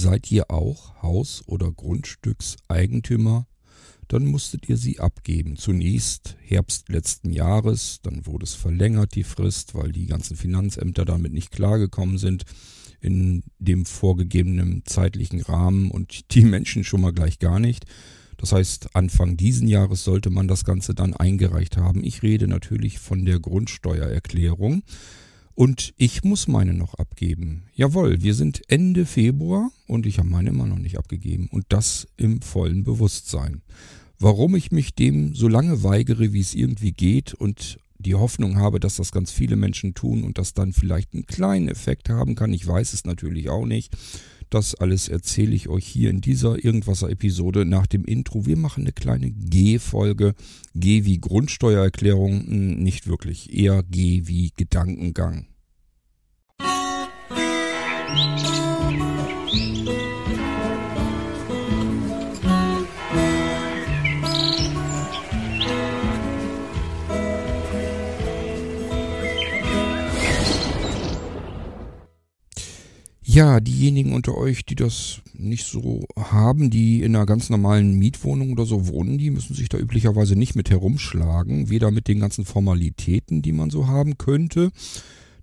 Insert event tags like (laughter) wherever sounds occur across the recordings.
Seid ihr auch Haus- oder Grundstückseigentümer? Dann musstet ihr sie abgeben. Zunächst Herbst letzten Jahres, dann wurde es verlängert, die Frist, weil die ganzen Finanzämter damit nicht klargekommen sind in dem vorgegebenen zeitlichen Rahmen und die Menschen schon mal gleich gar nicht. Das heißt, Anfang diesen Jahres sollte man das Ganze dann eingereicht haben. Ich rede natürlich von der Grundsteuererklärung. Und ich muss meine noch abgeben. Jawohl, wir sind Ende Februar und ich habe meine immer noch nicht abgegeben. Und das im vollen Bewusstsein. Warum ich mich dem so lange weigere, wie es irgendwie geht und die Hoffnung habe, dass das ganz viele Menschen tun und das dann vielleicht einen kleinen Effekt haben kann, ich weiß es natürlich auch nicht. Das alles erzähle ich euch hier in dieser Irgendwasser-Episode nach dem Intro. Wir machen eine kleine G-Folge. G wie Grundsteuererklärung, hm, nicht wirklich. Eher G wie Gedankengang. Musik Ja, diejenigen unter euch, die das nicht so haben, die in einer ganz normalen Mietwohnung oder so wohnen, die müssen sich da üblicherweise nicht mit herumschlagen. Weder mit den ganzen Formalitäten, die man so haben könnte,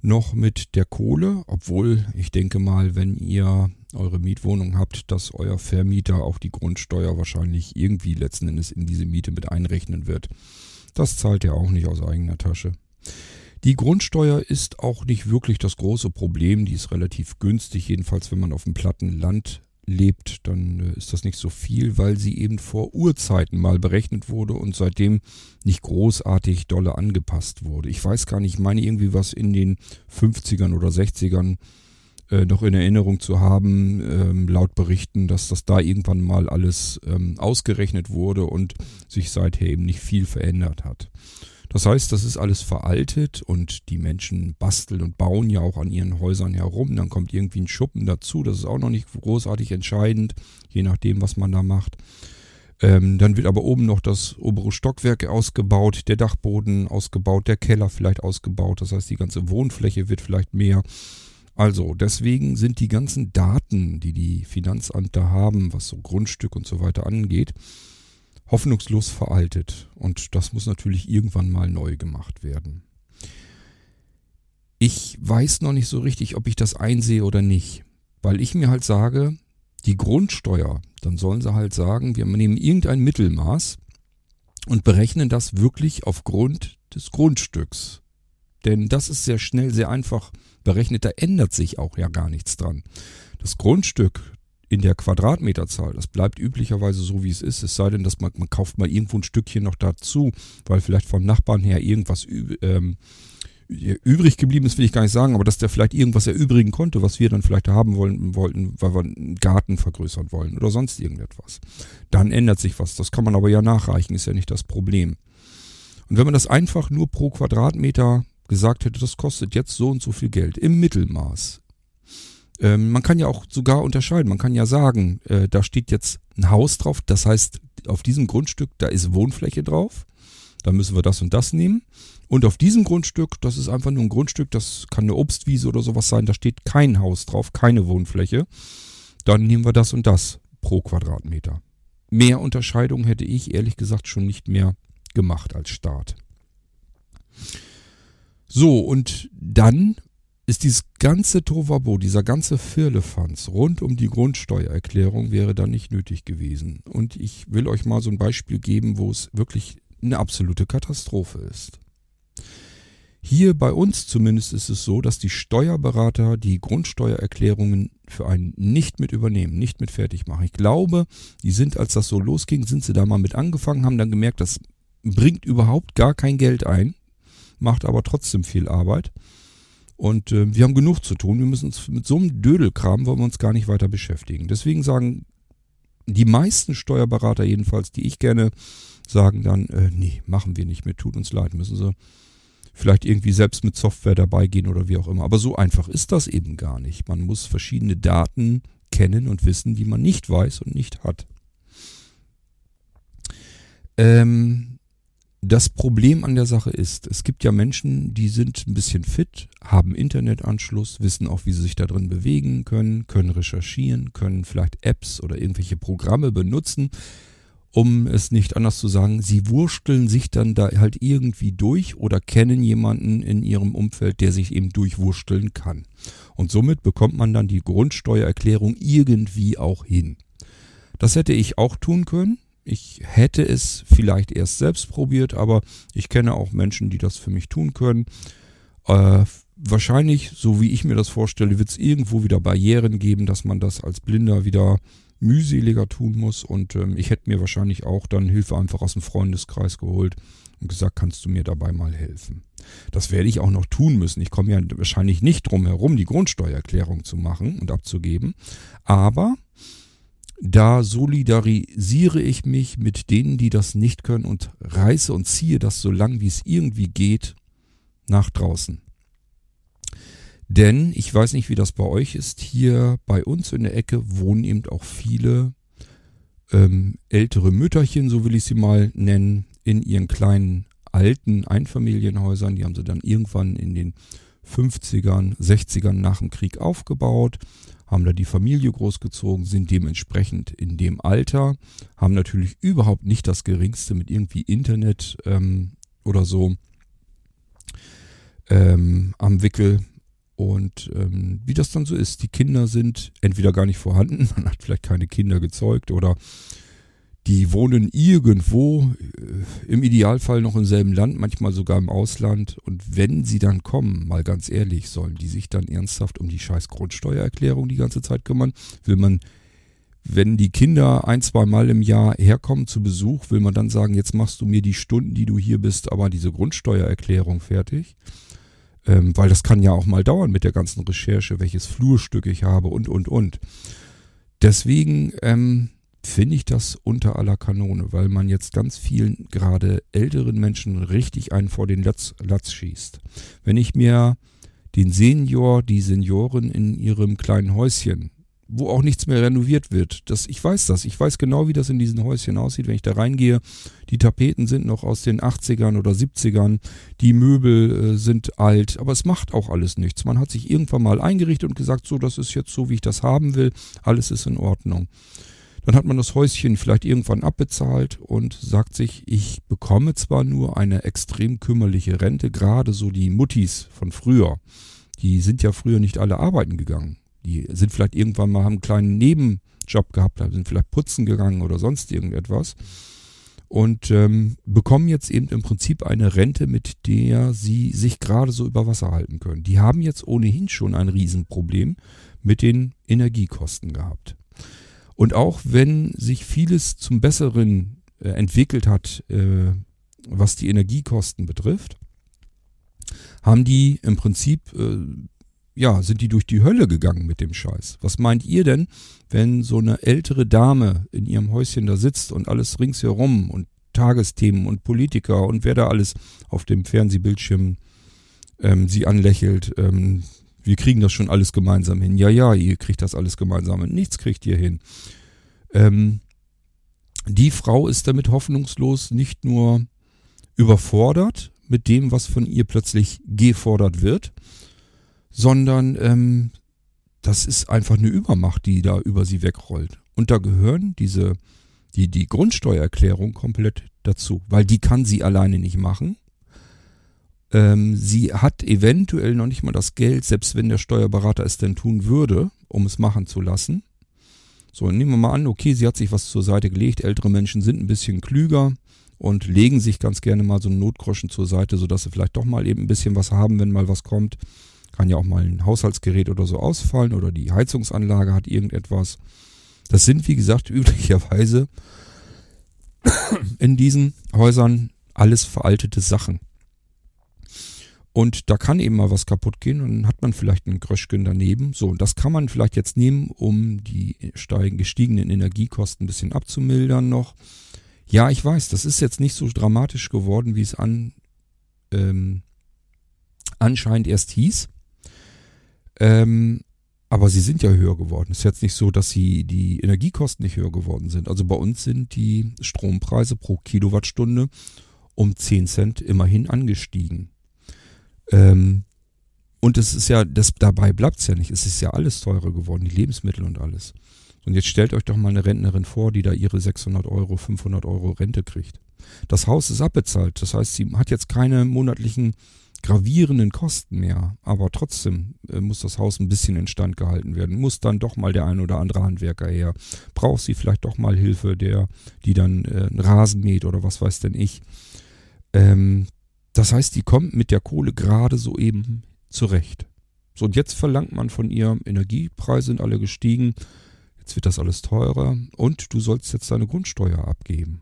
noch mit der Kohle. Obwohl, ich denke mal, wenn ihr eure Mietwohnung habt, dass euer Vermieter auch die Grundsteuer wahrscheinlich irgendwie letzten Endes in diese Miete mit einrechnen wird. Das zahlt er auch nicht aus eigener Tasche. Die Grundsteuer ist auch nicht wirklich das große Problem. Die ist relativ günstig, jedenfalls wenn man auf dem platten Land lebt, dann äh, ist das nicht so viel, weil sie eben vor Urzeiten mal berechnet wurde und seitdem nicht großartig dolle angepasst wurde. Ich weiß gar nicht, ich meine irgendwie was in den 50ern oder 60ern äh, noch in Erinnerung zu haben, ähm, laut Berichten, dass das da irgendwann mal alles ähm, ausgerechnet wurde und sich seither eben nicht viel verändert hat. Das heißt, das ist alles veraltet und die Menschen basteln und bauen ja auch an ihren Häusern herum. Dann kommt irgendwie ein Schuppen dazu. Das ist auch noch nicht großartig entscheidend, je nachdem, was man da macht. Ähm, dann wird aber oben noch das obere Stockwerk ausgebaut, der Dachboden ausgebaut, der Keller vielleicht ausgebaut. Das heißt, die ganze Wohnfläche wird vielleicht mehr. Also, deswegen sind die ganzen Daten, die die Finanzämter haben, was so Grundstück und so weiter angeht, hoffnungslos veraltet. Und das muss natürlich irgendwann mal neu gemacht werden. Ich weiß noch nicht so richtig, ob ich das einsehe oder nicht. Weil ich mir halt sage, die Grundsteuer, dann sollen sie halt sagen, wir nehmen irgendein Mittelmaß und berechnen das wirklich aufgrund des Grundstücks. Denn das ist sehr schnell, sehr einfach berechnet, da ändert sich auch ja gar nichts dran. Das Grundstück, in der Quadratmeterzahl. Das bleibt üblicherweise so, wie es ist. Es sei denn, dass man, man kauft mal irgendwo ein Stückchen noch dazu, weil vielleicht vom Nachbarn her irgendwas ähm, übrig geblieben ist, will ich gar nicht sagen, aber dass der vielleicht irgendwas erübrigen konnte, was wir dann vielleicht haben wollen, wollten, weil wir einen Garten vergrößern wollen oder sonst irgendetwas. Dann ändert sich was. Das kann man aber ja nachreichen, ist ja nicht das Problem. Und wenn man das einfach nur pro Quadratmeter gesagt hätte, das kostet jetzt so und so viel Geld im Mittelmaß, ähm, man kann ja auch sogar unterscheiden. Man kann ja sagen, äh, da steht jetzt ein Haus drauf. Das heißt, auf diesem Grundstück, da ist Wohnfläche drauf. Da müssen wir das und das nehmen. Und auf diesem Grundstück, das ist einfach nur ein Grundstück, das kann eine Obstwiese oder sowas sein, da steht kein Haus drauf, keine Wohnfläche. Dann nehmen wir das und das pro Quadratmeter. Mehr Unterscheidung hätte ich ehrlich gesagt schon nicht mehr gemacht als Staat. So, und dann ist dieses ganze Tovabo, dieser ganze Firlefanz rund um die Grundsteuererklärung wäre dann nicht nötig gewesen. Und ich will euch mal so ein Beispiel geben, wo es wirklich eine absolute Katastrophe ist. Hier bei uns zumindest ist es so, dass die Steuerberater die Grundsteuererklärungen für einen nicht mit übernehmen, nicht mit fertig machen. Ich glaube, die sind, als das so losging, sind sie da mal mit angefangen, haben dann gemerkt, das bringt überhaupt gar kein Geld ein, macht aber trotzdem viel Arbeit und äh, wir haben genug zu tun. Wir müssen uns mit so einem Dödelkram wollen wir uns gar nicht weiter beschäftigen. Deswegen sagen die meisten Steuerberater jedenfalls, die ich gerne, sagen dann, äh, nee, machen wir nicht mehr, tut uns leid, müssen sie vielleicht irgendwie selbst mit Software dabei gehen oder wie auch immer. Aber so einfach ist das eben gar nicht. Man muss verschiedene Daten kennen und wissen, die man nicht weiß und nicht hat. Ähm, das Problem an der Sache ist, es gibt ja Menschen, die sind ein bisschen fit, haben Internetanschluss, wissen auch, wie sie sich da drin bewegen können, können recherchieren, können vielleicht Apps oder irgendwelche Programme benutzen, um es nicht anders zu sagen. Sie wursteln sich dann da halt irgendwie durch oder kennen jemanden in ihrem Umfeld, der sich eben durchwursteln kann. Und somit bekommt man dann die Grundsteuererklärung irgendwie auch hin. Das hätte ich auch tun können. Ich hätte es vielleicht erst selbst probiert, aber ich kenne auch Menschen, die das für mich tun können. Äh, wahrscheinlich, so wie ich mir das vorstelle, wird es irgendwo wieder Barrieren geben, dass man das als Blinder wieder mühseliger tun muss. Und ähm, ich hätte mir wahrscheinlich auch dann Hilfe einfach aus dem Freundeskreis geholt und gesagt, kannst du mir dabei mal helfen. Das werde ich auch noch tun müssen. Ich komme ja wahrscheinlich nicht drum herum, die Grundsteuererklärung zu machen und abzugeben. Aber da solidarisiere ich mich mit denen, die das nicht können und reiße und ziehe das so lang wie es irgendwie geht nach draußen. Denn ich weiß nicht, wie das bei euch ist. Hier bei uns in der Ecke wohnen eben auch viele ähm, ältere Mütterchen, so will ich sie mal nennen, in ihren kleinen alten Einfamilienhäusern. Die haben sie dann irgendwann in den 50ern, 60ern nach dem Krieg aufgebaut haben da die Familie großgezogen, sind dementsprechend in dem Alter, haben natürlich überhaupt nicht das geringste mit irgendwie Internet ähm, oder so ähm, am Wickel. Und ähm, wie das dann so ist, die Kinder sind entweder gar nicht vorhanden, (laughs) man hat vielleicht keine Kinder gezeugt oder die wohnen irgendwo, äh, im Idealfall noch im selben Land, manchmal sogar im Ausland. Und wenn sie dann kommen, mal ganz ehrlich, sollen die sich dann ernsthaft um die scheiß Grundsteuererklärung die ganze Zeit kümmern? Will man, wenn die Kinder ein, zwei Mal im Jahr herkommen zu Besuch, will man dann sagen, jetzt machst du mir die Stunden, die du hier bist, aber diese Grundsteuererklärung fertig? Ähm, weil das kann ja auch mal dauern mit der ganzen Recherche, welches Flurstück ich habe und, und, und. Deswegen, ähm, finde ich das unter aller Kanone, weil man jetzt ganz vielen, gerade älteren Menschen, richtig einen vor den Latz, Latz schießt. Wenn ich mir den Senior, die Senioren in ihrem kleinen Häuschen, wo auch nichts mehr renoviert wird, das, ich weiß das, ich weiß genau, wie das in diesen Häuschen aussieht, wenn ich da reingehe. Die Tapeten sind noch aus den 80ern oder 70ern, die Möbel äh, sind alt, aber es macht auch alles nichts. Man hat sich irgendwann mal eingerichtet und gesagt, so, das ist jetzt so, wie ich das haben will, alles ist in Ordnung. Dann hat man das Häuschen vielleicht irgendwann abbezahlt und sagt sich, ich bekomme zwar nur eine extrem kümmerliche Rente, gerade so die Muttis von früher, die sind ja früher nicht alle arbeiten gegangen. Die sind vielleicht irgendwann mal, haben einen kleinen Nebenjob gehabt, sind vielleicht putzen gegangen oder sonst irgendetwas und ähm, bekommen jetzt eben im Prinzip eine Rente, mit der sie sich gerade so über Wasser halten können. Die haben jetzt ohnehin schon ein Riesenproblem mit den Energiekosten gehabt. Und auch wenn sich vieles zum Besseren äh, entwickelt hat, äh, was die Energiekosten betrifft, haben die im Prinzip, äh, ja, sind die durch die Hölle gegangen mit dem Scheiß. Was meint ihr denn, wenn so eine ältere Dame in ihrem Häuschen da sitzt und alles ringsherum und Tagesthemen und Politiker und wer da alles auf dem Fernsehbildschirm ähm, sie anlächelt, ähm, wir kriegen das schon alles gemeinsam hin. Ja, ja, ihr kriegt das alles gemeinsam hin. Nichts kriegt ihr hin. Ähm, die Frau ist damit hoffnungslos nicht nur überfordert mit dem, was von ihr plötzlich gefordert wird, sondern ähm, das ist einfach eine Übermacht, die da über sie wegrollt. Und da gehören diese, die, die Grundsteuererklärung komplett dazu, weil die kann sie alleine nicht machen. Ähm, sie hat eventuell noch nicht mal das Geld, selbst wenn der Steuerberater es denn tun würde, um es machen zu lassen. So, nehmen wir mal an, okay, sie hat sich was zur Seite gelegt. Ältere Menschen sind ein bisschen klüger und legen sich ganz gerne mal so einen Notgroschen zur Seite, sodass sie vielleicht doch mal eben ein bisschen was haben, wenn mal was kommt. Kann ja auch mal ein Haushaltsgerät oder so ausfallen oder die Heizungsanlage hat irgendetwas. Das sind, wie gesagt, (laughs) üblicherweise in diesen Häusern alles veraltete Sachen. Und da kann eben mal was kaputt gehen und dann hat man vielleicht einen Gröschken daneben. So, und das kann man vielleicht jetzt nehmen, um die steigen, gestiegenen Energiekosten ein bisschen abzumildern noch. Ja, ich weiß, das ist jetzt nicht so dramatisch geworden, wie es an, ähm, anscheinend erst hieß. Ähm, aber sie sind ja höher geworden. Es ist jetzt nicht so, dass sie die Energiekosten nicht höher geworden sind. Also bei uns sind die Strompreise pro Kilowattstunde um 10 Cent immerhin angestiegen. Ähm, und es ist ja, das, dabei bleibt es ja nicht. Es ist ja alles teurer geworden, die Lebensmittel und alles. Und jetzt stellt euch doch mal eine Rentnerin vor, die da ihre 600 Euro, 500 Euro Rente kriegt. Das Haus ist abbezahlt. Das heißt, sie hat jetzt keine monatlichen gravierenden Kosten mehr. Aber trotzdem äh, muss das Haus ein bisschen instand gehalten werden. Muss dann doch mal der ein oder andere Handwerker her. Braucht sie vielleicht doch mal Hilfe, der, die dann äh, Rasen mäht oder was weiß denn ich. Ähm, das heißt, die kommt mit der Kohle gerade so eben zurecht. So, und jetzt verlangt man von ihr, Energiepreise sind alle gestiegen, jetzt wird das alles teurer und du sollst jetzt deine Grundsteuer abgeben.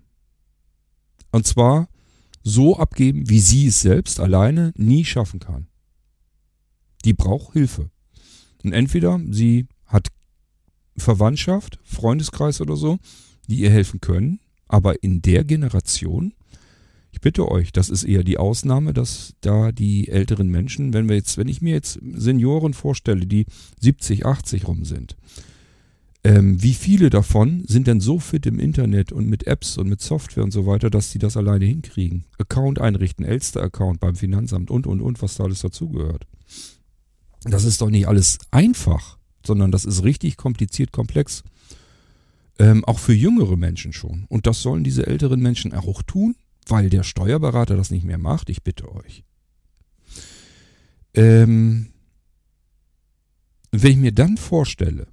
Und zwar so abgeben, wie sie es selbst alleine nie schaffen kann. Die braucht Hilfe. Und entweder sie hat Verwandtschaft, Freundeskreis oder so, die ihr helfen können, aber in der Generation, bitte euch, das ist eher die Ausnahme, dass da die älteren Menschen, wenn wir jetzt, wenn ich mir jetzt Senioren vorstelle, die 70, 80 rum sind, ähm, wie viele davon sind denn so fit im Internet und mit Apps und mit Software und so weiter, dass sie das alleine hinkriegen? Account einrichten, Elster-Account beim Finanzamt und, und, und, was da alles dazugehört. Das ist doch nicht alles einfach, sondern das ist richtig kompliziert, komplex. Ähm, auch für jüngere Menschen schon. Und das sollen diese älteren Menschen auch tun, weil der Steuerberater das nicht mehr macht. Ich bitte euch. Ähm, wenn ich mir dann vorstelle,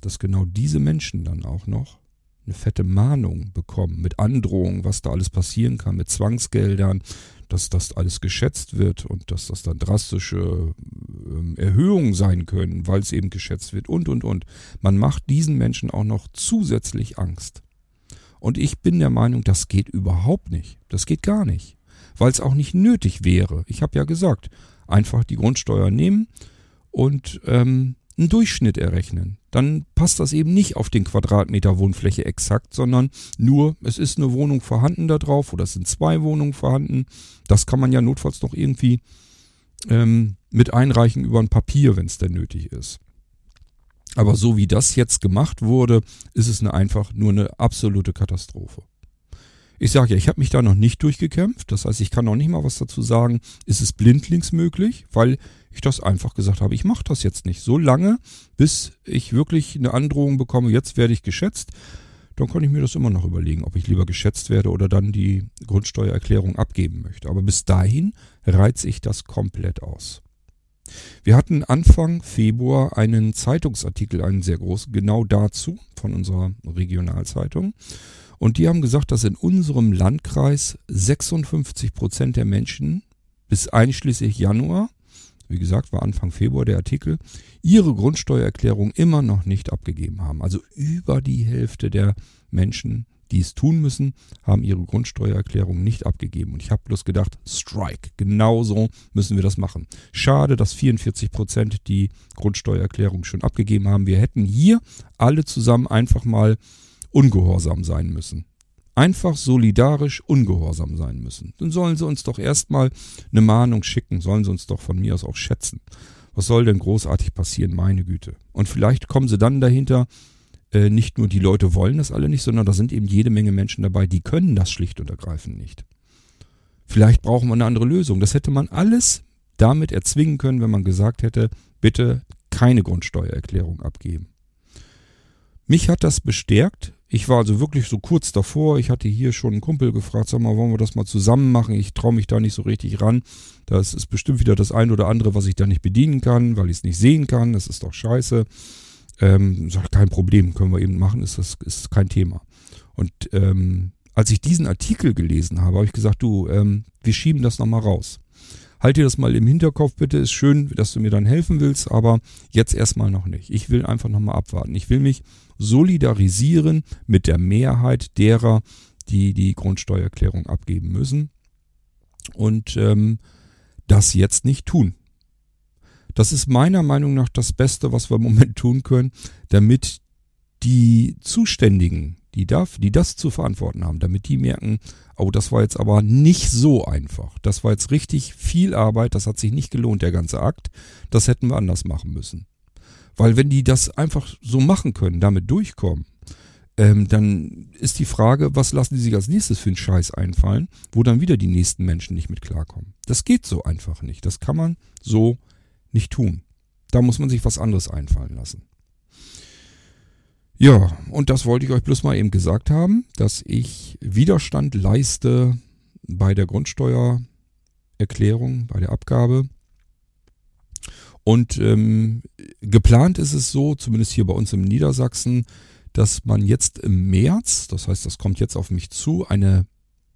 dass genau diese Menschen dann auch noch eine fette Mahnung bekommen mit Androhungen, was da alles passieren kann, mit Zwangsgeldern, dass das alles geschätzt wird und dass das dann drastische äh, Erhöhungen sein können, weil es eben geschätzt wird und, und, und. Man macht diesen Menschen auch noch zusätzlich Angst. Und ich bin der Meinung, das geht überhaupt nicht. Das geht gar nicht. Weil es auch nicht nötig wäre. Ich habe ja gesagt, einfach die Grundsteuer nehmen und ähm, einen Durchschnitt errechnen. Dann passt das eben nicht auf den Quadratmeter Wohnfläche exakt, sondern nur, es ist eine Wohnung vorhanden da drauf oder es sind zwei Wohnungen vorhanden. Das kann man ja notfalls noch irgendwie ähm, mit einreichen über ein Papier, wenn es denn nötig ist. Aber so wie das jetzt gemacht wurde, ist es eine einfach nur eine absolute Katastrophe. Ich sage ja, ich habe mich da noch nicht durchgekämpft. Das heißt, ich kann noch nicht mal was dazu sagen. Ist es blindlings möglich? Weil ich das einfach gesagt habe, ich mache das jetzt nicht. So lange, bis ich wirklich eine Androhung bekomme, jetzt werde ich geschätzt. Dann kann ich mir das immer noch überlegen, ob ich lieber geschätzt werde oder dann die Grundsteuererklärung abgeben möchte. Aber bis dahin reize ich das komplett aus. Wir hatten Anfang Februar einen Zeitungsartikel, einen sehr großen, genau dazu von unserer Regionalzeitung. Und die haben gesagt, dass in unserem Landkreis 56 Prozent der Menschen bis einschließlich Januar wie gesagt, war Anfang Februar der Artikel, ihre Grundsteuererklärung immer noch nicht abgegeben haben. Also über die Hälfte der Menschen, die es tun müssen, haben ihre Grundsteuererklärung nicht abgegeben. Und ich habe bloß gedacht, Strike, genauso müssen wir das machen. Schade, dass 44 Prozent die Grundsteuererklärung schon abgegeben haben. Wir hätten hier alle zusammen einfach mal ungehorsam sein müssen einfach solidarisch ungehorsam sein müssen. Dann sollen sie uns doch erstmal eine Mahnung schicken, sollen sie uns doch von mir aus auch schätzen. Was soll denn großartig passieren, meine Güte? Und vielleicht kommen sie dann dahinter, äh, nicht nur die Leute wollen das alle nicht, sondern da sind eben jede Menge Menschen dabei, die können das schlicht und ergreifend nicht. Vielleicht brauchen wir eine andere Lösung. Das hätte man alles damit erzwingen können, wenn man gesagt hätte, bitte keine Grundsteuererklärung abgeben. Mich hat das bestärkt, ich war also wirklich so kurz davor. Ich hatte hier schon einen Kumpel gefragt, sag mal, wollen wir das mal zusammen machen? Ich traue mich da nicht so richtig ran. Das ist bestimmt wieder das ein oder andere, was ich da nicht bedienen kann, weil ich es nicht sehen kann. Das ist doch scheiße. Ähm, sag, kein Problem, können wir eben machen, ist das ist kein Thema. Und ähm, als ich diesen Artikel gelesen habe, habe ich gesagt, du, ähm, wir schieben das nochmal raus. Halt dir das mal im Hinterkopf bitte. Ist schön, dass du mir dann helfen willst, aber jetzt erstmal noch nicht. Ich will einfach nochmal abwarten. Ich will mich solidarisieren mit der Mehrheit derer, die die Grundsteuererklärung abgeben müssen und ähm, das jetzt nicht tun. Das ist meiner Meinung nach das Beste, was wir im Moment tun können, damit die Zuständigen, die, darf, die das zu verantworten haben, damit die merken, oh, das war jetzt aber nicht so einfach. Das war jetzt richtig viel Arbeit, das hat sich nicht gelohnt, der ganze Akt. Das hätten wir anders machen müssen. Weil wenn die das einfach so machen können, damit durchkommen, ähm, dann ist die Frage, was lassen die sich als nächstes für einen Scheiß einfallen, wo dann wieder die nächsten Menschen nicht mit klarkommen. Das geht so einfach nicht. Das kann man so nicht tun. Da muss man sich was anderes einfallen lassen. Ja, und das wollte ich euch bloß mal eben gesagt haben, dass ich Widerstand leiste bei der Grundsteuererklärung, bei der Abgabe. Und ähm, geplant ist es so, zumindest hier bei uns im Niedersachsen, dass man jetzt im März, das heißt, das kommt jetzt auf mich zu, eine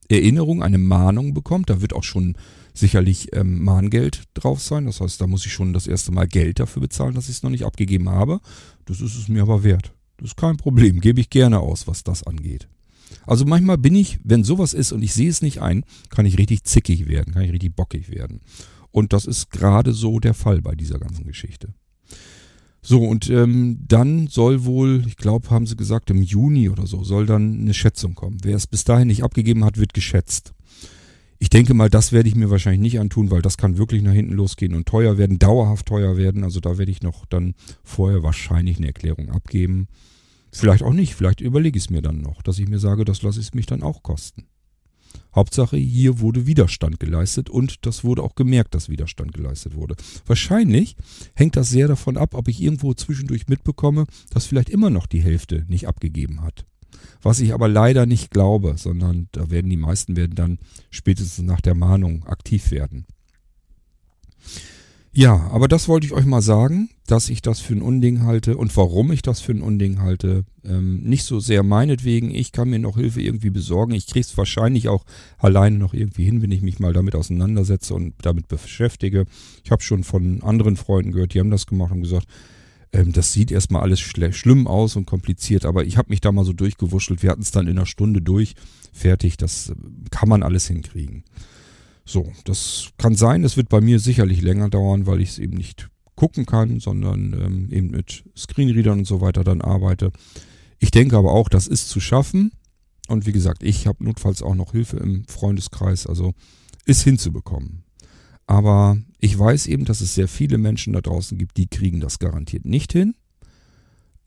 Erinnerung, eine Mahnung bekommt. Da wird auch schon sicherlich ähm, Mahngeld drauf sein. Das heißt, da muss ich schon das erste Mal Geld dafür bezahlen, dass ich es noch nicht abgegeben habe. Das ist es mir aber wert. Das ist kein Problem. Gebe ich gerne aus, was das angeht. Also manchmal bin ich, wenn sowas ist und ich sehe es nicht ein, kann ich richtig zickig werden, kann ich richtig bockig werden. Und das ist gerade so der Fall bei dieser ganzen Geschichte. So, und ähm, dann soll wohl, ich glaube, haben sie gesagt, im Juni oder so, soll dann eine Schätzung kommen. Wer es bis dahin nicht abgegeben hat, wird geschätzt. Ich denke mal, das werde ich mir wahrscheinlich nicht antun, weil das kann wirklich nach hinten losgehen und teuer werden, dauerhaft teuer werden. Also da werde ich noch dann vorher wahrscheinlich eine Erklärung abgeben. Vielleicht auch nicht, vielleicht überlege ich es mir dann noch, dass ich mir sage, das lasse ich mich dann auch kosten. Hauptsache, hier wurde Widerstand geleistet und das wurde auch gemerkt, dass Widerstand geleistet wurde. Wahrscheinlich hängt das sehr davon ab, ob ich irgendwo zwischendurch mitbekomme, dass vielleicht immer noch die Hälfte nicht abgegeben hat. Was ich aber leider nicht glaube, sondern da werden die meisten werden dann spätestens nach der Mahnung aktiv werden. Ja, aber das wollte ich euch mal sagen, dass ich das für ein Unding halte und warum ich das für ein Unding halte. Ähm, nicht so sehr meinetwegen, ich kann mir noch Hilfe irgendwie besorgen. Ich kriege es wahrscheinlich auch alleine noch irgendwie hin, wenn ich mich mal damit auseinandersetze und damit beschäftige. Ich habe schon von anderen Freunden gehört, die haben das gemacht und gesagt, ähm, das sieht erstmal alles schlimm aus und kompliziert, aber ich habe mich da mal so durchgewurschtelt. Wir hatten es dann in einer Stunde durch, fertig. Das äh, kann man alles hinkriegen. So, das kann sein, es wird bei mir sicherlich länger dauern, weil ich es eben nicht gucken kann, sondern ähm, eben mit Screenreadern und so weiter dann arbeite. Ich denke aber auch, das ist zu schaffen. Und wie gesagt, ich habe notfalls auch noch Hilfe im Freundeskreis, also ist hinzubekommen. Aber ich weiß eben, dass es sehr viele Menschen da draußen gibt, die kriegen das garantiert nicht hin.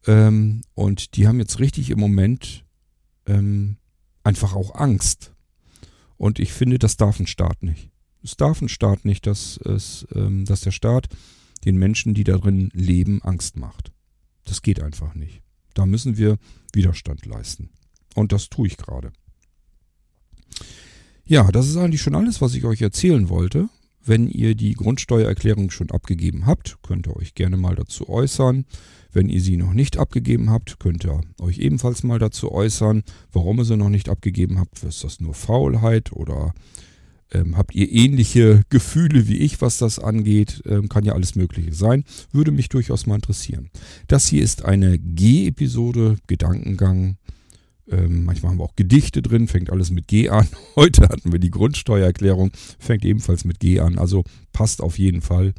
Ähm, und die haben jetzt richtig im Moment ähm, einfach auch Angst, und ich finde, das darf ein Staat nicht. Es darf ein Staat nicht, dass, es, ähm, dass der Staat den Menschen, die darin leben, Angst macht. Das geht einfach nicht. Da müssen wir Widerstand leisten. Und das tue ich gerade. Ja, das ist eigentlich schon alles, was ich euch erzählen wollte. Wenn ihr die Grundsteuererklärung schon abgegeben habt, könnt ihr euch gerne mal dazu äußern. Wenn ihr sie noch nicht abgegeben habt, könnt ihr euch ebenfalls mal dazu äußern, warum ihr sie noch nicht abgegeben habt. Ist das nur Faulheit oder ähm, habt ihr ähnliche Gefühle wie ich, was das angeht? Ähm, kann ja alles Mögliche sein. Würde mich durchaus mal interessieren. Das hier ist eine G-Episode, Gedankengang. Ähm, manchmal haben wir auch Gedichte drin, fängt alles mit G an. (laughs) Heute hatten wir die Grundsteuererklärung, fängt ebenfalls mit G an. Also passt auf jeden Fall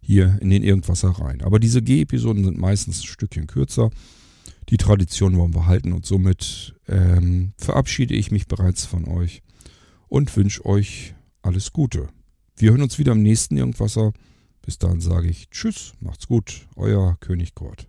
hier in den Irgendwasser rein. Aber diese G-Episoden sind meistens ein Stückchen kürzer. Die Tradition wollen wir halten und somit ähm, verabschiede ich mich bereits von euch und wünsche euch alles Gute. Wir hören uns wieder im nächsten Irgendwasser. Bis dahin sage ich Tschüss, macht's gut, euer König Kurt.